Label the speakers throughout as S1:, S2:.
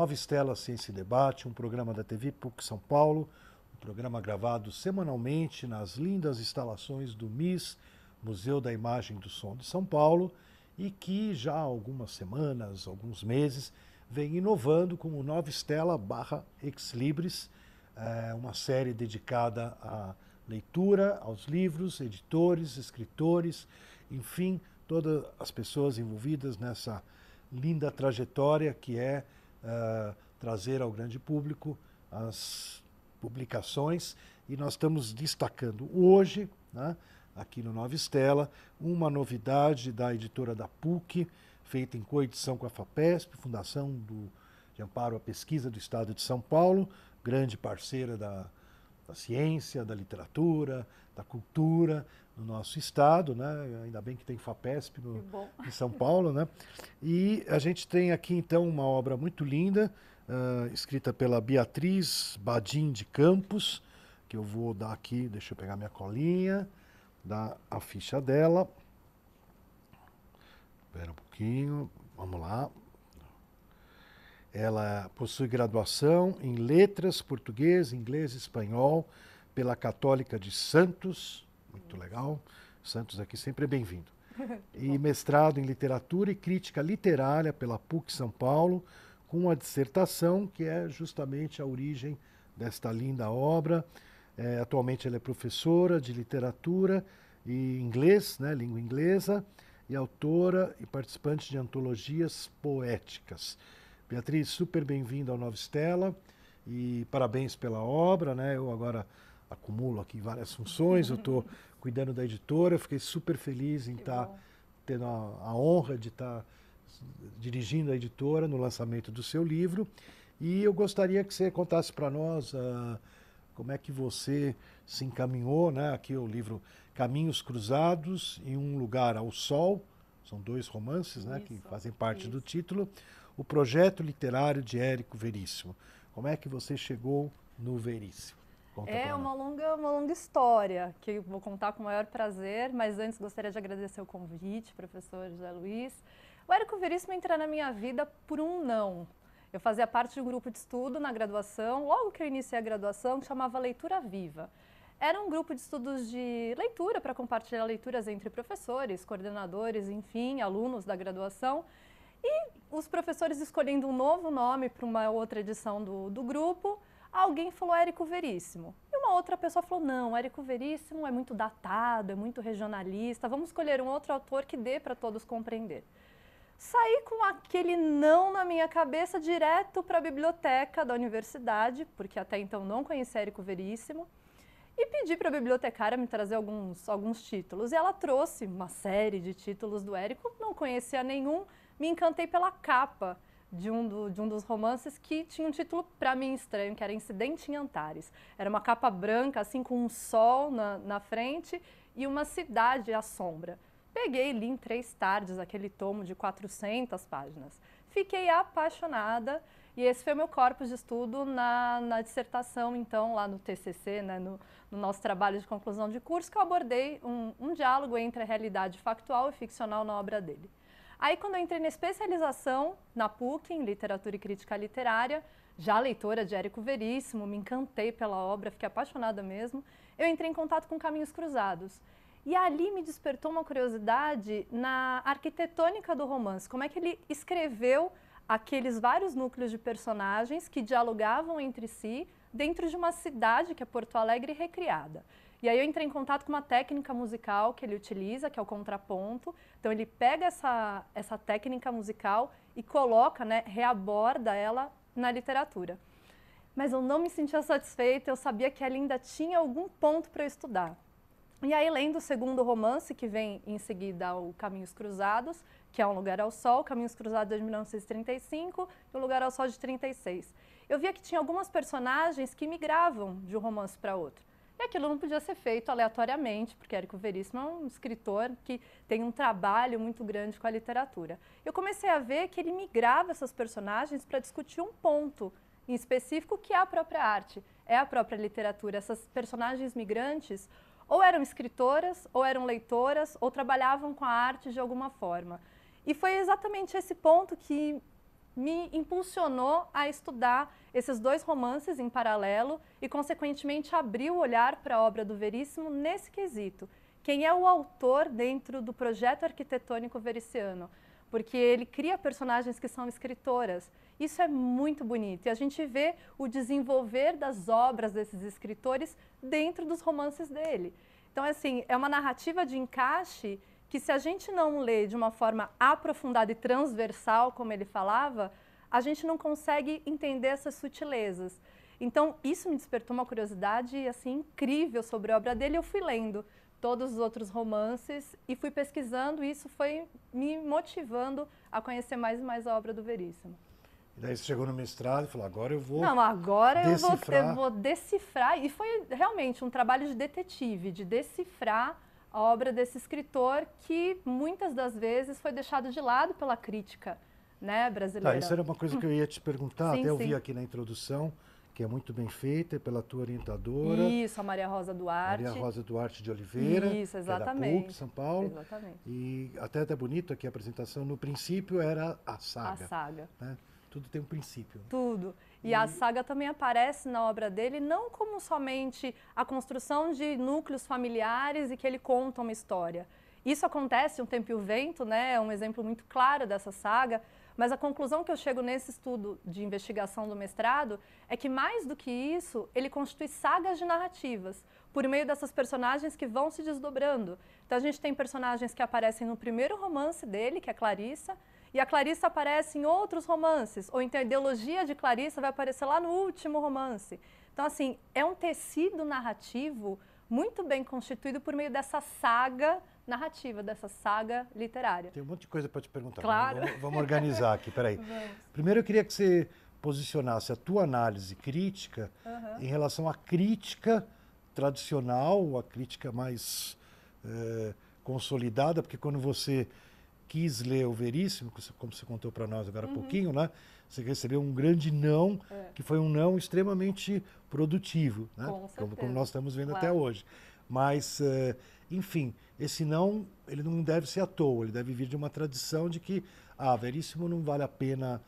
S1: Nova Estela Ciência e Debate, um programa da TV PUC São Paulo, um programa gravado semanalmente nas lindas instalações do MIS, Museu da Imagem do Som de São Paulo, e que já há algumas semanas, alguns meses, vem inovando com o Nova Estela barra Ex Libris, é, uma série dedicada à leitura, aos livros, editores, escritores, enfim, todas as pessoas envolvidas nessa linda trajetória que é uh, trazer ao grande público as publicações. E nós estamos destacando hoje, né, aqui no Nova Estela, uma novidade da editora da PUC, feita em coedição com a FAPESP, Fundação do, de Amparo à Pesquisa do Estado de São Paulo, grande parceira da, da ciência, da literatura, da cultura no nosso estado, né? Ainda bem que tem FAPESP no, em São Paulo, né? E a gente tem aqui então uma obra muito linda, uh, escrita pela Beatriz Badim de Campos, que eu vou dar aqui, deixa eu pegar minha colinha, dar a ficha dela. Espera um pouquinho, vamos lá. Ela possui graduação em Letras, Português, Inglês Espanhol pela Católica de Santos, muito legal. Santos aqui sempre é bem-vindo. E mestrado em Literatura e Crítica Literária pela PUC São Paulo, com a dissertação que é justamente a origem desta linda obra. É, atualmente ela é professora de literatura e inglês, né, língua inglesa, e autora e participante de antologias poéticas. Beatriz, super bem-vinda ao Nova Estela e parabéns pela obra, né? Eu agora acumulo aqui várias funções, eu estou cuidando da editora, fiquei super feliz em estar tá tendo a, a, honra de estar tá dirigindo a editora no lançamento do seu livro. E eu gostaria que você contasse para nós uh, como é que você se encaminhou, né? Aqui o livro Caminhos Cruzados e Um Lugar ao Sol, são dois romances, né, que fazem parte isso. do título o projeto literário de Érico Veríssimo. Como é que você chegou no Veríssimo?
S2: Conta é uma longa, uma longa história que eu vou contar com o maior prazer, mas antes gostaria de agradecer o convite, professor José Luiz. O Érico Veríssimo entrou na minha vida por um não. Eu fazia parte de um grupo de estudo na graduação, logo que eu iniciei a graduação, que chamava Leitura Viva. Era um grupo de estudos de leitura para compartilhar leituras entre professores, coordenadores, enfim, alunos da graduação. E os professores escolhendo um novo nome para uma outra edição do, do grupo, alguém falou Érico Veríssimo. E uma outra pessoa falou, não, Érico Veríssimo é muito datado, é muito regionalista, vamos escolher um outro autor que dê para todos compreender. Saí com aquele não na minha cabeça direto para a biblioteca da universidade, porque até então não conhecia Érico Veríssimo, e pedi para a bibliotecária me trazer alguns, alguns títulos. E ela trouxe uma série de títulos do Érico, não conhecia nenhum, me encantei pela capa de um, do, de um dos romances que tinha um título para mim estranho, que era Incidente em Antares. Era uma capa branca, assim, com um sol na, na frente e uma cidade à sombra. Peguei e li em três tardes aquele tomo de 400 páginas. Fiquei apaixonada e esse foi o meu corpo de estudo na, na dissertação, então, lá no TCC, né, no, no, nosso trabalho de conclusão de curso, que eu abordei um, um diálogo entre a realidade factual e ficcional na obra dele. Aí, quando eu entrei na especialização na PUC, em Literatura e Crítica Literária, já leitora de Érico Veríssimo, me encantei pela obra, fiquei apaixonada mesmo, eu entrei em contato com Caminhos Cruzados. E ali me despertou uma curiosidade na arquitetônica do romance, como é que ele escreveu aqueles vários núcleos de personagens que dialogavam entre si dentro de uma cidade que é Porto Alegre recriada. E aí eu entrei em contato com uma técnica musical que ele utiliza, que é o contraponto. Então ele pega essa, essa técnica musical e coloca, né, reaborda ela na literatura. Mas eu não me sentia satisfeita, eu sabia que ela ainda tinha algum ponto para estudar. E aí, lendo o segundo romance, que vem em seguida o Caminhos Cruzados, que é Um Lugar ao Sol, Caminhos Cruzados de 1935 e Um Lugar ao Sol de 36. Eu via que tinha algumas personagens que migravam de um romance para outro. E aquilo não podia ser feito aleatoriamente, porque Érico Veríssimo é um escritor que tem um trabalho muito grande com a literatura. Eu comecei a ver que ele migrava essas personagens para discutir um ponto em específico que é a própria arte, é a própria literatura. Essas personagens migrantes ou eram escritoras, ou eram leitoras, ou trabalhavam com a arte de alguma forma. E foi exatamente esse ponto que me impulsionou a estudar esses dois romances em paralelo e, consequentemente, abrir o olhar para a obra do Veríssimo nesse quesito. Quem é o autor dentro do projeto arquitetônico vericiano? Porque ele cria personagens que são escritoras. Isso é muito bonito. E a gente vê o desenvolver das obras desses escritores dentro dos romances dele. Então, assim, é uma narrativa de encaixe que, se a gente não lê de uma forma aprofundada e transversal, como ele falava, a gente não consegue entender essas sutilezas. Então, isso me despertou uma curiosidade assim incrível sobre a obra dele. Eu fui lendo todos os outros romances e fui pesquisando. E isso foi me motivando a conhecer mais e mais a obra do Veríssimo.
S1: E daí você chegou no mestrado e falou: agora eu vou.
S2: Não, agora eu vou, eu vou decifrar. E foi realmente um trabalho de detetive, de decifrar a obra desse escritor que muitas das vezes foi deixado de lado pela crítica né, brasileira.
S1: Tá, isso era uma coisa que eu ia te perguntar, sim, até eu vi aqui na introdução, que é muito bem feita pela tua orientadora.
S2: Isso, a Maria Rosa Duarte.
S1: Maria Rosa Duarte de Oliveira.
S2: Isso, exatamente.
S1: É da PUC, São Paulo.
S2: Exatamente.
S1: E até até bonito aqui a apresentação, no princípio era a saga.
S2: A saga.
S1: Né? Tudo tem um princípio.
S2: Tudo. E, e, a saga também aparece na obra dele não como somente a construção de núcleos familiares e que ele conta uma história. Isso acontece um tempo e o vento, né? É um exemplo muito claro dessa saga, mas a conclusão que eu chego nesse estudo de investigação do mestrado é que, mais do que isso, ele constitui sagas de narrativas, por meio dessas personagens que vão se desdobrando. Então, a gente tem personagens que aparecem no primeiro romance dele, que é Clarissa, e a Clarissa aparece em outros romances, ou então a ideologia de Clarissa vai aparecer lá no último romance. Então, assim, é um tecido narrativo muito bem constituído por meio dessa saga narrativa, dessa saga literária.
S1: Tem um monte de coisa para te perguntar.
S2: Claro.
S1: Vamos, vamos organizar aqui, peraí. Vamos. Primeiro eu queria que você posicionasse a tua análise crítica uhum. em relação à crítica tradicional, a crítica mais é, consolidada, porque quando você quis ler o Veríssimo, como você contou para nós agora há uhum. pouquinho, né? Você recebeu um grande não, é. que foi um não extremamente produtivo, né? como, como, nós estamos vendo claro. até hoje. Mas, uh, enfim, esse não, ele não deve ser à toa, ele deve vir de uma tradição de que, ah, Veríssimo não vale a pena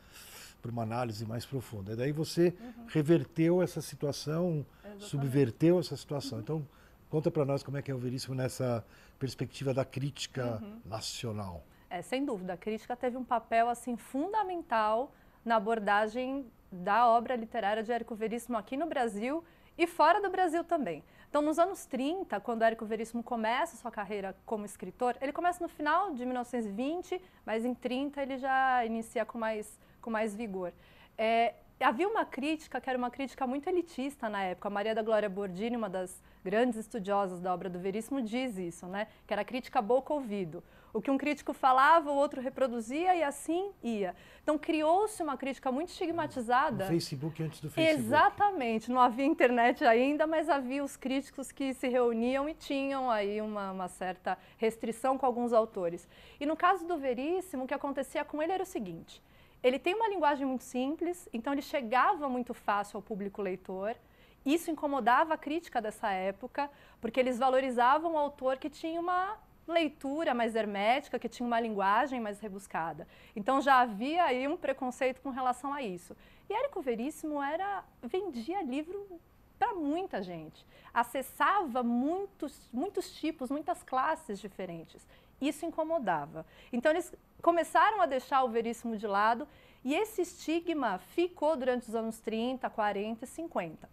S1: para uma análise mais profunda. E daí você uhum. reverteu essa situação, Exatamente. subverteu essa situação. Uhum. Então, conta para nós como é que é o Veríssimo nessa perspectiva da crítica uhum. nacional.
S2: É, sem dúvida, a crítica teve um papel assim fundamental na abordagem da obra literária de Érico Veríssimo aqui no Brasil e fora do Brasil também. Então, nos anos 30, quando Érico Veríssimo começa sua carreira como escritor, ele começa no final de 1920, mas em 30 ele já inicia com mais, com mais vigor. É, havia uma crítica que era uma crítica muito elitista na época. A Maria da Glória Bordini, uma das grandes estudiosas da obra do Veríssimo, diz isso, né? que era crítica boca-ouvido. O que um crítico falava, o outro reproduzia e assim ia. Então criou-se uma crítica muito estigmatizada.
S1: No Facebook antes do Facebook.
S2: Exatamente. Não havia internet ainda, mas havia os críticos que se reuniam e tinham aí uma, uma certa restrição com alguns autores. E no caso do Veríssimo, o que acontecia com ele era o seguinte: ele tem uma linguagem muito simples, então ele chegava muito fácil ao público leitor. Isso incomodava a crítica dessa época, porque eles valorizavam o autor que tinha uma leitura mais hermética, que tinha uma linguagem mais rebuscada. Então já havia aí um preconceito com relação a isso. E Érico Veríssimo era vendia livro para muita gente, acessava muitos, muitos tipos, muitas classes diferentes. Isso incomodava. Então eles começaram a deixar o Veríssimo de lado e esse estigma ficou durante os anos 30, 40 e 50.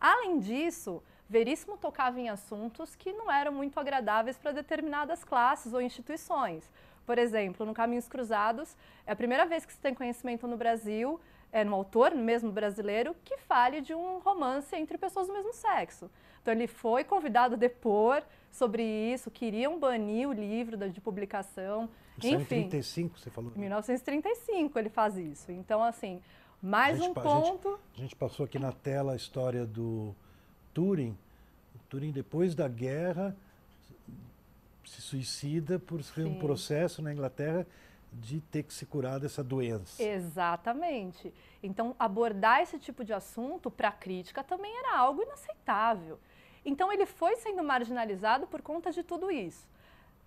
S2: Além disso, Veríssimo tocava em assuntos que não eram muito agradáveis para determinadas classes ou instituições. Por exemplo, no Caminhos Cruzados, é a primeira vez que se tem conhecimento no Brasil, é no autor, mesmo brasileiro, que fale de um romance entre pessoas do mesmo sexo. Então ele foi convidado a depor sobre isso, queriam banir o livro de publicação.
S1: Isso
S2: Enfim,
S1: em 1935, você falou?
S2: Em 1935 ele faz isso. Então, assim, mais
S1: gente,
S2: um ponto...
S1: A gente, a gente passou aqui na tela a história do Turing, o Turing depois da guerra se suicida por ser um processo na Inglaterra de ter que se curar dessa doença.
S2: Exatamente. Então, abordar esse tipo de assunto para a crítica também era algo inaceitável. Então, ele foi sendo marginalizado por conta de tudo isso.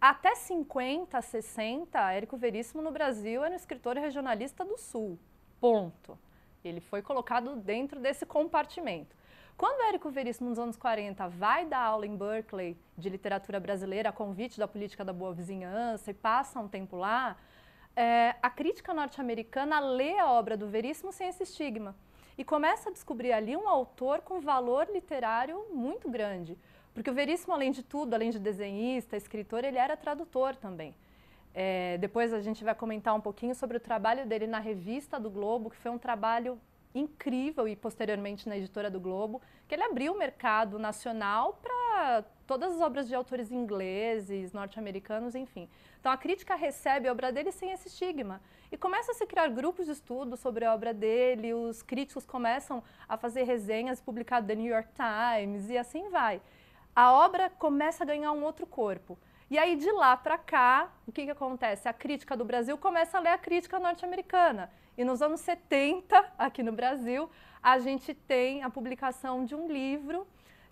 S2: Até 50, 60, Érico Veríssimo no Brasil era um escritor regionalista do Sul ponto. Ele foi colocado dentro desse compartimento. Quando Érico Veríssimo, nos anos 40, vai dar aula em Berkeley de literatura brasileira a convite da política da boa vizinhança e passa um tempo lá, é, a crítica norte-americana lê a obra do Veríssimo sem esse estigma e começa a descobrir ali um autor com valor literário muito grande. Porque o Veríssimo, além de tudo, além de desenhista, escritor, ele era tradutor também. É, depois a gente vai comentar um pouquinho sobre o trabalho dele na revista do Globo, que foi um trabalho incrível e posteriormente na editora do Globo, que ele abriu o mercado nacional para todas as obras de autores ingleses, norte-americanos, enfim. Então a crítica recebe a obra dele sem esse estigma e começa a se criar grupos de estudo sobre a obra dele, os críticos começam a fazer resenhas publicadas no New York Times e assim vai. A obra começa a ganhar um outro corpo. E aí, de lá para cá, o que, que acontece? A crítica do Brasil começa a ler a crítica norte-americana. E nos anos 70, aqui no Brasil, a gente tem a publicação de um livro,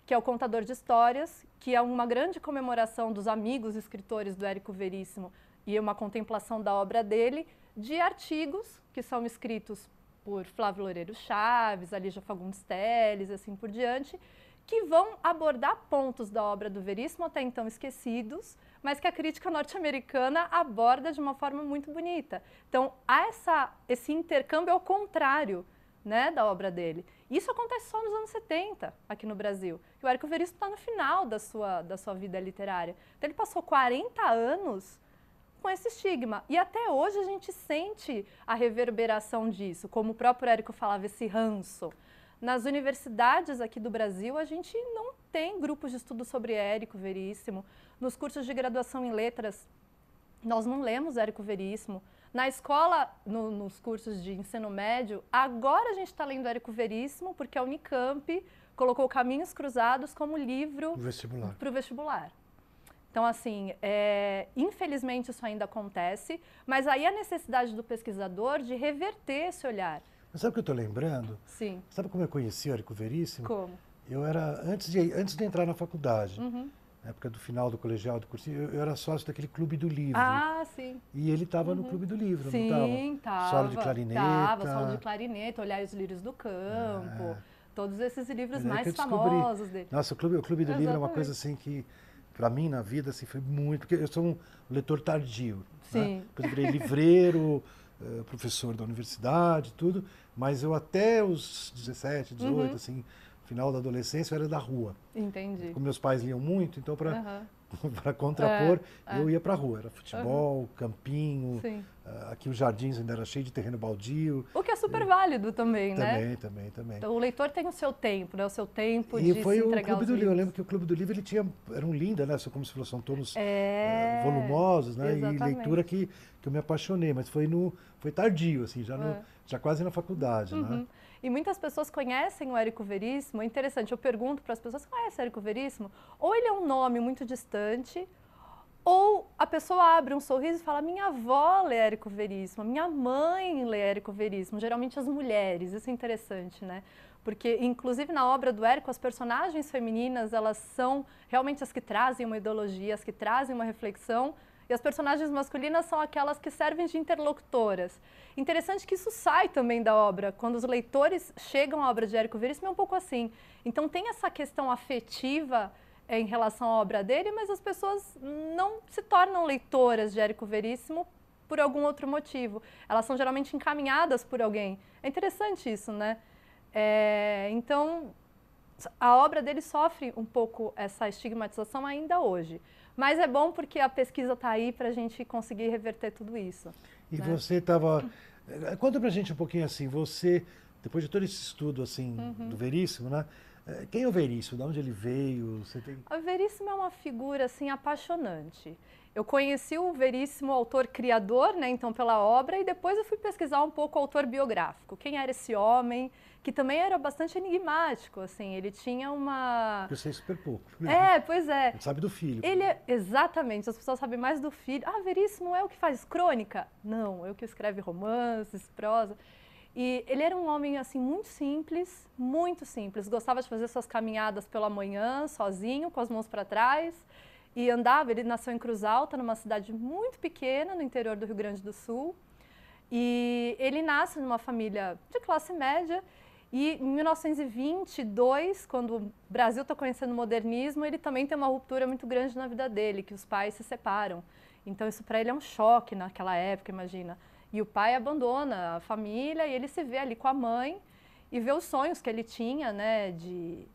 S2: que é o Contador de Histórias, que é uma grande comemoração dos amigos escritores do Érico Veríssimo e uma contemplação da obra dele, de artigos que são escritos por Flávio Loureiro Chaves, Alígia Fagundes Telles, assim por diante, que vão abordar pontos da obra do Veríssimo até então esquecidos, mas que a crítica norte-americana aborda de uma forma muito bonita. Então, há essa, esse intercâmbio ao contrário né, da obra dele. Isso acontece só nos anos 70 aqui no Brasil. E o Érico Veríssimo está no final da sua, da sua vida literária. Então, ele passou 40 anos com esse estigma. E até hoje a gente sente a reverberação disso, como o próprio Érico falava, esse ranço. Nas universidades aqui do Brasil, a gente não tem grupos de estudo sobre Érico Veríssimo. Nos cursos de graduação em letras, nós não lemos Érico Veríssimo. Na escola, no, nos cursos de ensino médio, agora a gente está lendo Érico Veríssimo, porque a Unicamp colocou Caminhos Cruzados como livro para o vestibular. Então, assim, é, infelizmente isso ainda acontece, mas aí a necessidade do pesquisador de reverter esse olhar.
S1: Mas sabe o que eu estou lembrando?
S2: Sim.
S1: Sabe como eu conheci o Érico Veríssimo?
S2: Como?
S1: Eu era, antes de, antes de entrar na faculdade, uhum. Na época do final do colegial, do cursinho, eu, eu, era sócio daquele Clube do Livro.
S2: Ah, sim.
S1: E ele estava uhum. no Clube do Livro,
S2: sim,
S1: não
S2: estava? Sim, estava.
S1: Solo de clarineta.
S2: Estava, Solo de clarineta, Olhar os Lírios do Campo. É. Todos esses livros mais famosos dele.
S1: Nossa, o Clube, o Clube do Exatamente. Livro é uma coisa assim que para mim na vida assim foi muito porque eu sou um leitor tardio né? sim né? eu virei livreiro eh, professor da universidade tudo mas eu até os 17 18 uhum. assim final da adolescência eu era da rua
S2: entendi
S1: como meus pais liam muito então para uhum. para contrapor, é, eu é. ia para a rua. Era futebol, uhum. campinho. Uh, aqui os jardins ainda era cheio de terreno baldio.
S2: O que é super válido também,
S1: também
S2: né?
S1: Também, também, também.
S2: Então, o leitor tem o seu tempo, né? O seu tempo
S1: e
S2: de
S1: foi o Clube do
S2: Livro.
S1: Eu lembro que o Clube do Livro ele tinha, eram lindas, né? Como se fossem são tonos
S2: é,
S1: uh, volumosos, né?
S2: Exatamente.
S1: E leitura que, que eu me apaixonei, mas foi no foi tardio, assim, já, no, é. Já quase na faculdade, né? uhum. né?
S2: E muitas pessoas conhecem o Érico Veríssimo. É interessante, eu pergunto para as pessoas, conhece o Érico Veríssimo? Ou ele é um nome muito distante, ou a pessoa abre um sorriso e fala: Minha avó lê Érico Veríssimo, minha mãe lê Érico Veríssimo. Geralmente as mulheres, isso é interessante, né? Porque, inclusive, na obra do Érico, as personagens femininas elas são realmente as que trazem uma ideologia, as que trazem uma reflexão, e as personagens masculinas são aquelas que servem de interlocutoras. Interessante que isso sai também da obra. Quando os leitores chegam à obra de Érico Veríssimo, é um pouco assim. Então, tem essa questão afetiva é, em relação à obra dele, mas as pessoas não se tornam leitoras de Érico Veríssimo por algum outro motivo. Elas são geralmente encaminhadas por alguém. É interessante isso, né? É, então, a obra dele sofre um pouco essa estigmatização ainda hoje. Mas é bom porque a pesquisa está aí para a gente conseguir reverter tudo isso.
S1: E
S2: né?
S1: você estava. Conta para a gente um pouquinho assim, você, depois de todo esse estudo assim uhum. do Veríssimo, né? É, quem é o Veríssimo? De onde ele veio? Você tem...
S2: O Veríssimo é uma figura assim apaixonante. Eu conheci o Veríssimo autor criador, né, então pela obra, e depois eu fui pesquisar um pouco o autor biográfico. Quem era esse homem? Que também era bastante enigmático, assim, ele tinha uma...
S1: Eu sei super pouco.
S2: É, pois é.
S1: Ele sabe do filho.
S2: Ele é... Exatamente, as pessoas sabem mais do filho. Ah, Veríssimo é o que faz crônica? Não, é o que escreve romances, prosa. E ele era um homem assim muito simples, muito simples. Gostava de fazer suas caminhadas pela manhã, sozinho, com as mãos para trás, e andava. Ele nasceu em Cruz Alta, numa cidade muito pequena no interior do Rio Grande do Sul. E ele nasce numa família de classe média e em 1922, quando o Brasil está conhecendo o modernismo, ele também tem uma ruptura muito grande na vida dele, que os pais se separam. Então isso para ele é um choque naquela época, imagina. E o pai abandona a família e ele se vê ali com a mãe e vê os sonhos que ele tinha, né, de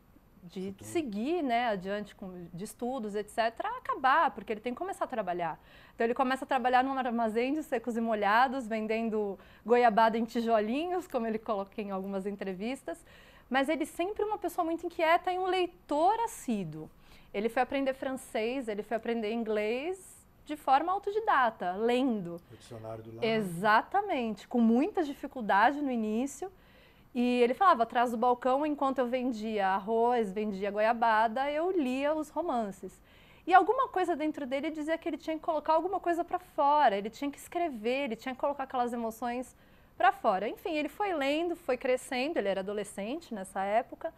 S2: de seguir né, adiante com, de estudos, etc., acabar, porque ele tem que começar a trabalhar. Então ele começa a trabalhar num armazém de secos e molhados, vendendo goiabada em tijolinhos, como ele coloca em algumas entrevistas, mas ele sempre uma pessoa muito inquieta e um leitor assíduo. Ele foi aprender francês, ele foi aprender inglês de forma autodidata, lendo.
S1: O dicionário do lado.
S2: Exatamente, com muita dificuldade no início, e ele falava, atrás do balcão, enquanto eu vendia arroz, vendia goiabada, eu lia os romances. E alguma coisa dentro dele dizia que ele tinha que colocar alguma coisa para fora, ele tinha que escrever, ele tinha que colocar aquelas emoções para fora. Enfim, ele foi lendo, foi crescendo, ele era adolescente nessa época.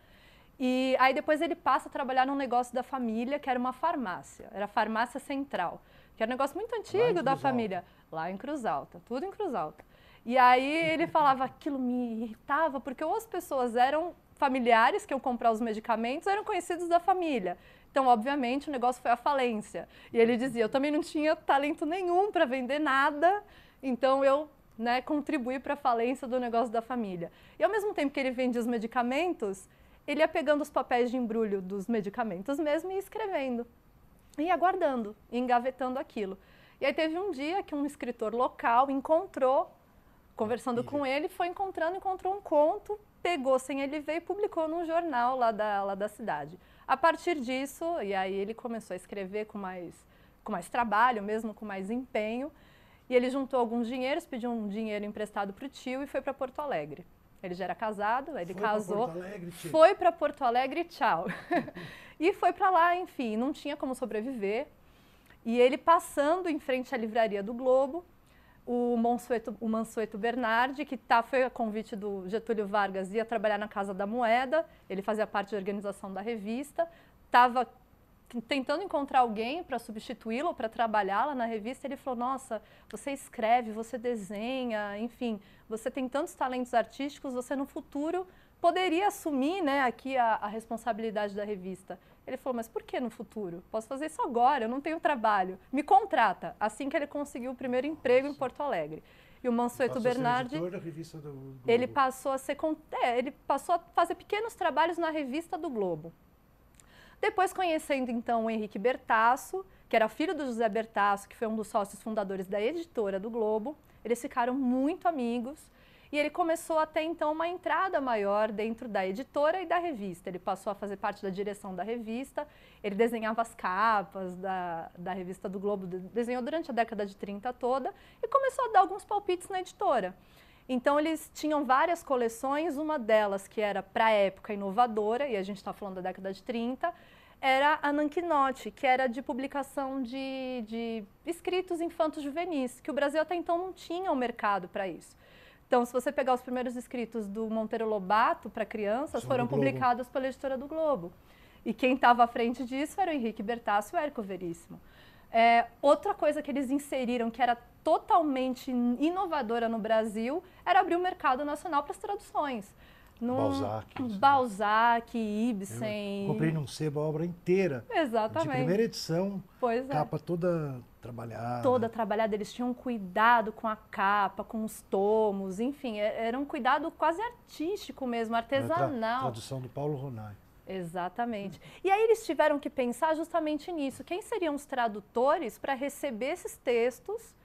S2: E aí depois ele passa a trabalhar num negócio da família, que era uma farmácia, era a farmácia central, que era um negócio muito antigo da família, lá em Cruz Alta, tudo em Cruz Alta. E aí ele falava, aquilo me irritava, porque ou as pessoas eram familiares que iam comprar os medicamentos, eram conhecidos da família. Então, obviamente, o negócio foi à falência. E ele dizia, eu também não tinha talento nenhum para vender nada, então eu né, contribuí para a falência do negócio da família. E ao mesmo tempo que ele vendia os medicamentos, ele ia pegando os papéis de embrulho dos medicamentos mesmo e escrevendo. E aguardando, engavetando aquilo. E aí teve um dia que um escritor local encontrou conversando com ele, foi encontrando, encontrou um conto, pegou sem ele ver e publicou num jornal lá da, lá da cidade. A partir disso, e aí ele começou a escrever com mais, com mais trabalho, mesmo com mais empenho, e ele juntou alguns dinheiros, pediu um dinheiro emprestado para o tio e foi para Porto Alegre. Ele já era casado, ele foi casou,
S1: Alegre,
S2: foi para Porto Alegre, tchau. e foi para lá, enfim, não tinha como sobreviver. E ele passando em frente à livraria do Globo, o Mansueto, o Mansueto Bernardi, que tá, foi a convite do Getúlio Vargas, ia trabalhar na Casa da Moeda, ele fazia parte da organização da revista, estava tentando encontrar alguém para substituí-lo, para trabalhar lá na revista, ele falou, nossa, você escreve, você desenha, enfim, você tem tantos talentos artísticos, você no futuro poderia assumir né, aqui a, a responsabilidade da revista. Ele falou, mas por que no futuro? Posso fazer isso agora, eu não tenho trabalho. Me contrata. Assim que ele conseguiu o primeiro emprego em Porto Alegre. E o Mansueto Bernardi, ele passou a ser, é, ele passou a fazer pequenos trabalhos na revista do Globo. Depois conhecendo então o Henrique Bertasso, que era filho do José Bertasso, que foi um dos sócios fundadores da editora do Globo, eles ficaram muito amigos e ele começou até então uma entrada maior dentro da editora e da revista. Ele passou a fazer parte da direção da revista, ele desenhava as capas da, da revista do Globo, desenhou durante a década de 30 toda e começou a dar alguns palpites na editora. Então, eles tinham várias coleções, uma delas que era para época inovadora, e a gente está falando da década de 30, era a Nanquinote, que era de publicação de, de escritos infantos juvenis, que o Brasil até então não tinha o um mercado para isso. Então, se você pegar os primeiros escritos do Monteiro Lobato para crianças, foram publicados pela editora do Globo. E quem estava à frente disso era o Henrique Bertassi e o Érico Veríssimo. É, outra coisa que eles inseriram, que era totalmente inovadora no Brasil, era abrir o mercado nacional para as traduções.
S1: Num, Balzac.
S2: Balzac, Ibsen.
S1: Eu comprei num sebo a obra inteira.
S2: Exatamente.
S1: De primeira edição.
S2: Pois
S1: é. Capa toda trabalhada.
S2: Toda trabalhada. Eles tinham cuidado com a capa, com os tomos, enfim, é, era um cuidado quase artístico mesmo, artesanal.
S1: Tra tradução do Paulo Ronai.
S2: Exatamente. E aí eles tiveram que pensar justamente nisso. Quem seriam os tradutores para receber esses textos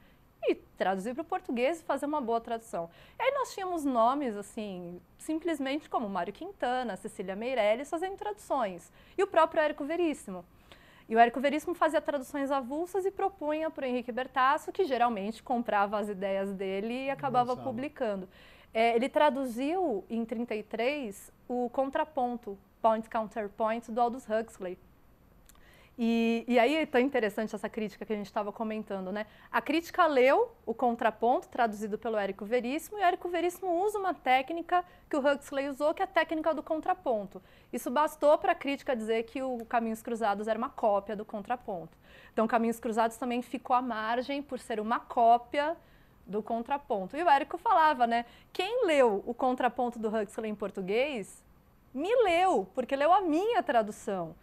S2: e traduzir para o português e fazer uma boa tradução? E aí nós tínhamos nomes, assim, simplesmente como Mário Quintana, Cecília Meirelles fazendo traduções. E o próprio Érico Veríssimo. E o Érico Veríssimo fazia traduções avulsas e propunha para o Henrique Bertasso, que geralmente comprava as ideias dele e acabava Nossa. publicando. É, ele traduziu em 33 o contraponto, Point Counterpoint, do Aldous Huxley. E, e aí é tão interessante essa crítica que a gente estava comentando, né? A crítica leu o contraponto, traduzido pelo Érico Veríssimo, e o Érico Veríssimo usa uma técnica que o Huxley usou, que é a técnica do contraponto. Isso bastou para a crítica dizer que o Caminhos Cruzados era uma cópia do contraponto. Então, Caminhos Cruzados também ficou à margem por ser uma cópia do contraponto. E o Érico falava, né? Quem leu o contraponto do Huxley em português, me leu, porque leu a minha tradução.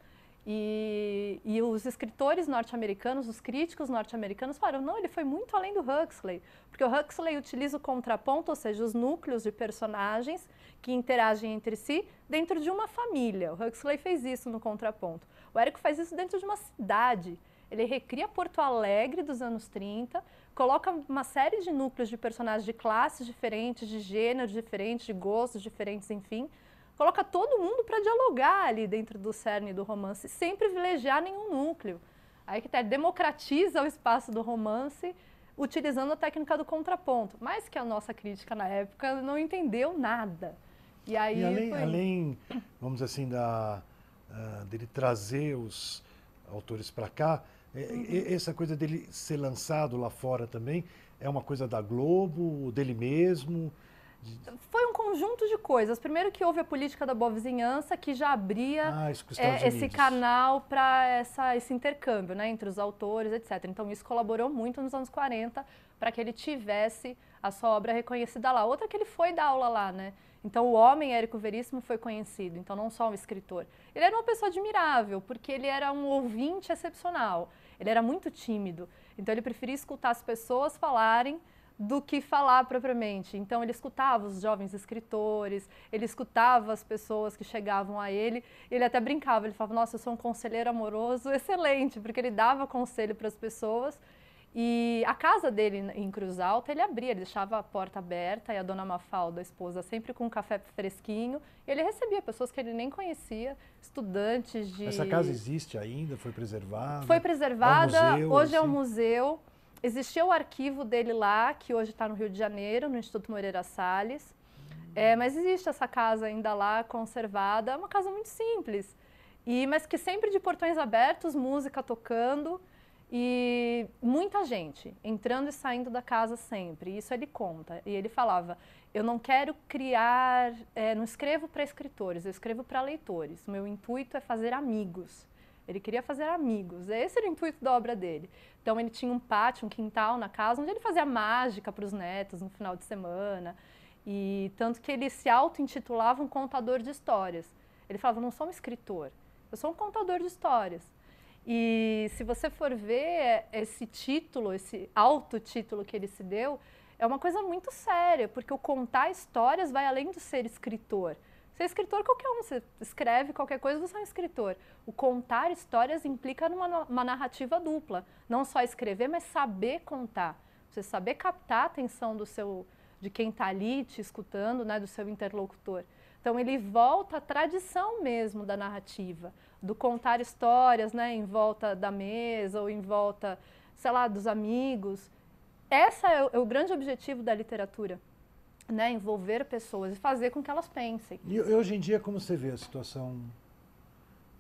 S2: E, e os escritores norte-americanos, os críticos norte-americanos falaram, não, ele foi muito além do Huxley, porque o Huxley utiliza o contraponto, ou seja, os núcleos de personagens que interagem entre si dentro de uma família. O Huxley fez isso no contraponto. O Érico faz isso dentro de uma cidade. Ele recria Porto Alegre dos anos 30, coloca uma série de núcleos de personagens de classes diferentes, de gêneros diferentes, de gostos diferentes, enfim. Coloca todo mundo para dialogar ali dentro do cerne do romance, sem privilegiar nenhum núcleo. Aí que tá, democratiza o espaço do romance utilizando a técnica do contraponto, mas que a nossa crítica na época não entendeu nada.
S1: E aí e além, foi... além, vamos dizer assim, da, uh, dele trazer os autores para cá, uhum. essa coisa dele ser lançado lá fora também é uma coisa da Globo, dele mesmo?
S2: Foi conjunto de coisas. Primeiro que houve a política da boa vizinhança, que já abria ah, é, esse canal para esse intercâmbio né, entre os autores, etc. Então isso colaborou muito nos anos 40 para que ele tivesse a sua obra reconhecida lá. Outra que ele foi dar aula lá, né? Então, o homem Érico Veríssimo foi conhecido, então não só um escritor. Ele era uma pessoa admirável, porque ele era um ouvinte excepcional. Ele era muito tímido, então ele preferia escutar as pessoas falarem do que falar propriamente. Então ele escutava os jovens escritores, ele escutava as pessoas que chegavam a ele, ele até brincava, ele falava: "Nossa, eu sou um conselheiro amoroso excelente", porque ele dava conselho para as pessoas e a casa dele em Cruz Alta, ele abria, ele deixava a porta aberta e a dona Mafalda, a esposa, sempre com um café fresquinho. E ele recebia pessoas que ele nem conhecia, estudantes de...
S1: Essa casa existe ainda? Foi preservada?
S2: Foi preservada, é um museu, hoje assim? é um museu. Existia o arquivo dele lá, que hoje está no Rio de Janeiro, no Instituto Moreira Salles. É, mas existe essa casa ainda lá, conservada. É uma casa muito simples, e, mas que sempre de portões abertos, música tocando... E muita gente entrando e saindo da casa sempre, isso ele conta. E ele falava: Eu não quero criar, é, não escrevo para escritores, eu escrevo para leitores. O meu intuito é fazer amigos. Ele queria fazer amigos, esse era o intuito da obra dele. Então ele tinha um pátio, um quintal na casa, onde ele fazia mágica para os netos no final de semana. E tanto que ele se auto-intitulava um contador de histórias. Ele falava: Não sou um escritor, eu sou um contador de histórias. E se você for ver esse título, esse autotítulo que ele se deu, é uma coisa muito séria, porque o contar histórias vai além do ser escritor. Ser escritor qualquer um, você escreve qualquer coisa, você é um escritor. O contar histórias implica numa uma narrativa dupla, não só escrever, mas saber contar. Você saber captar a atenção do seu de quem está ali te escutando, né, do seu interlocutor. Então ele volta à tradição mesmo da narrativa, do contar histórias, né, em volta da mesa ou em volta, sei lá, dos amigos. Esse é o, é o grande objetivo da literatura, né, envolver pessoas e fazer com que elas pensem.
S1: E, hoje em dia como você vê a situação?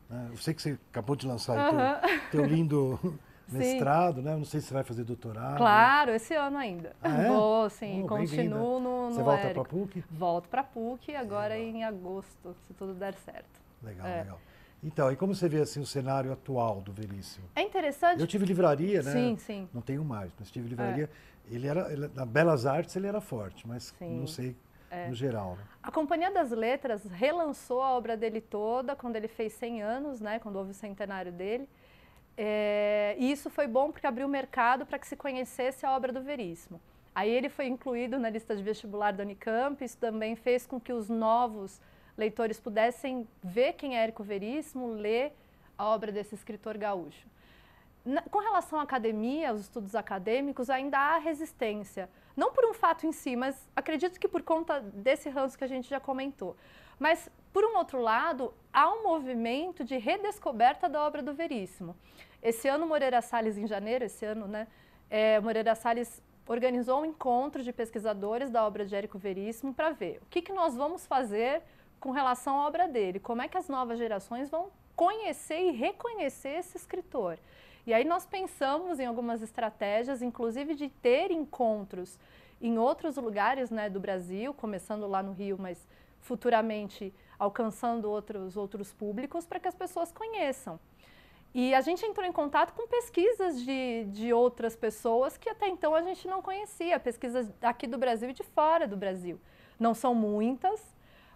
S1: Né? Eu sei que você acabou de lançar o teu, teu lindo mestrado, né? Não sei se você vai fazer doutorado.
S2: Claro, esse ano ainda. Ah, é? Vou, sim. Oh, continuo no, no
S1: Você volta para a PUC?
S2: Volto para a PUC agora legal. em agosto, se tudo der certo.
S1: Legal, é. legal. Então, e como você vê assim o cenário atual do Veríssimo?
S2: É interessante.
S1: Eu tive livraria, né?
S2: Sim, sim.
S1: Não tenho mais, mas tive livraria. É. Ele era, ele, na Belas Artes ele era forte, mas sim. não sei é. no geral. Né?
S2: A Companhia das Letras relançou a obra dele toda quando ele fez 100 anos, né? Quando houve o centenário dele. É, e isso foi bom porque abriu o mercado para que se conhecesse a obra do Veríssimo. Aí ele foi incluído na lista de vestibular da Unicamp, isso também fez com que os novos leitores pudessem ver quem é Érico Veríssimo, ler a obra desse escritor gaúcho. Na, com relação à academia, aos estudos acadêmicos, ainda há resistência. Não por um fato em si, mas acredito que por conta desse ranço que a gente já comentou. Mas, por um outro lado, há um movimento de redescoberta da obra do Veríssimo. Esse ano, Moreira Salles, em janeiro, esse ano, né, é, Moreira Salles organizou um encontro de pesquisadores da obra de Érico Veríssimo para ver o que, que nós vamos fazer com relação à obra dele, como é que as novas gerações vão conhecer e reconhecer esse escritor. E aí nós pensamos em algumas estratégias, inclusive de ter encontros em outros lugares né, do Brasil, começando lá no Rio, mas futuramente alcançando outros, outros públicos, para que as pessoas conheçam. E a gente entrou em contato com pesquisas de, de outras pessoas que até então a gente não conhecia, pesquisas aqui do Brasil e de fora do Brasil. Não são muitas,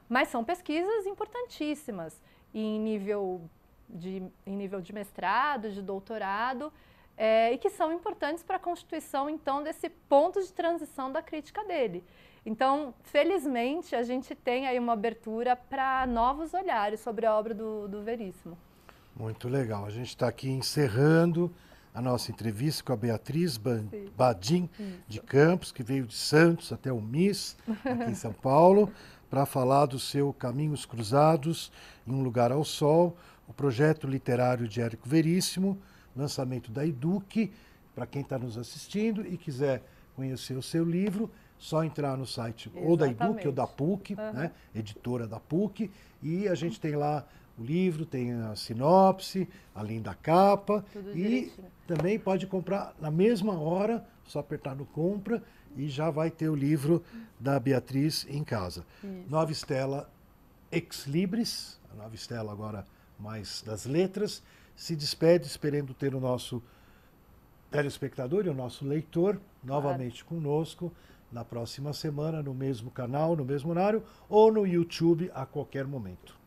S2: mas são pesquisas importantíssimas em nível de, em nível de mestrado, de doutorado, é, e que são importantes para a constituição, então, desse ponto de transição da crítica dele. Então, felizmente, a gente tem aí uma abertura para novos olhares sobre a obra do, do Veríssimo.
S1: Muito legal. A gente está aqui encerrando a nossa entrevista com a Beatriz Badim de Campos, que veio de Santos até o MIS, aqui em São Paulo, para falar do seu Caminhos Cruzados em um Lugar ao Sol, o projeto literário de Érico Veríssimo, lançamento da Eduque, para quem está nos assistindo e quiser conhecer o seu livro, só entrar no site Exatamente. ou da Eduque ou da PUC, uhum. né, editora da PUC, e a gente tem lá o livro, tem a sinopse, além da capa. Tudo e direitinho. também pode comprar na mesma hora, só apertar no compra e já vai ter o livro da Beatriz em casa. Isso. Nova Estela Ex Libris, a Nova Estela agora mais das letras, se despede esperando ter o nosso telespectador e o nosso leitor novamente claro. conosco na próxima semana, no mesmo canal, no mesmo horário ou no YouTube a qualquer momento.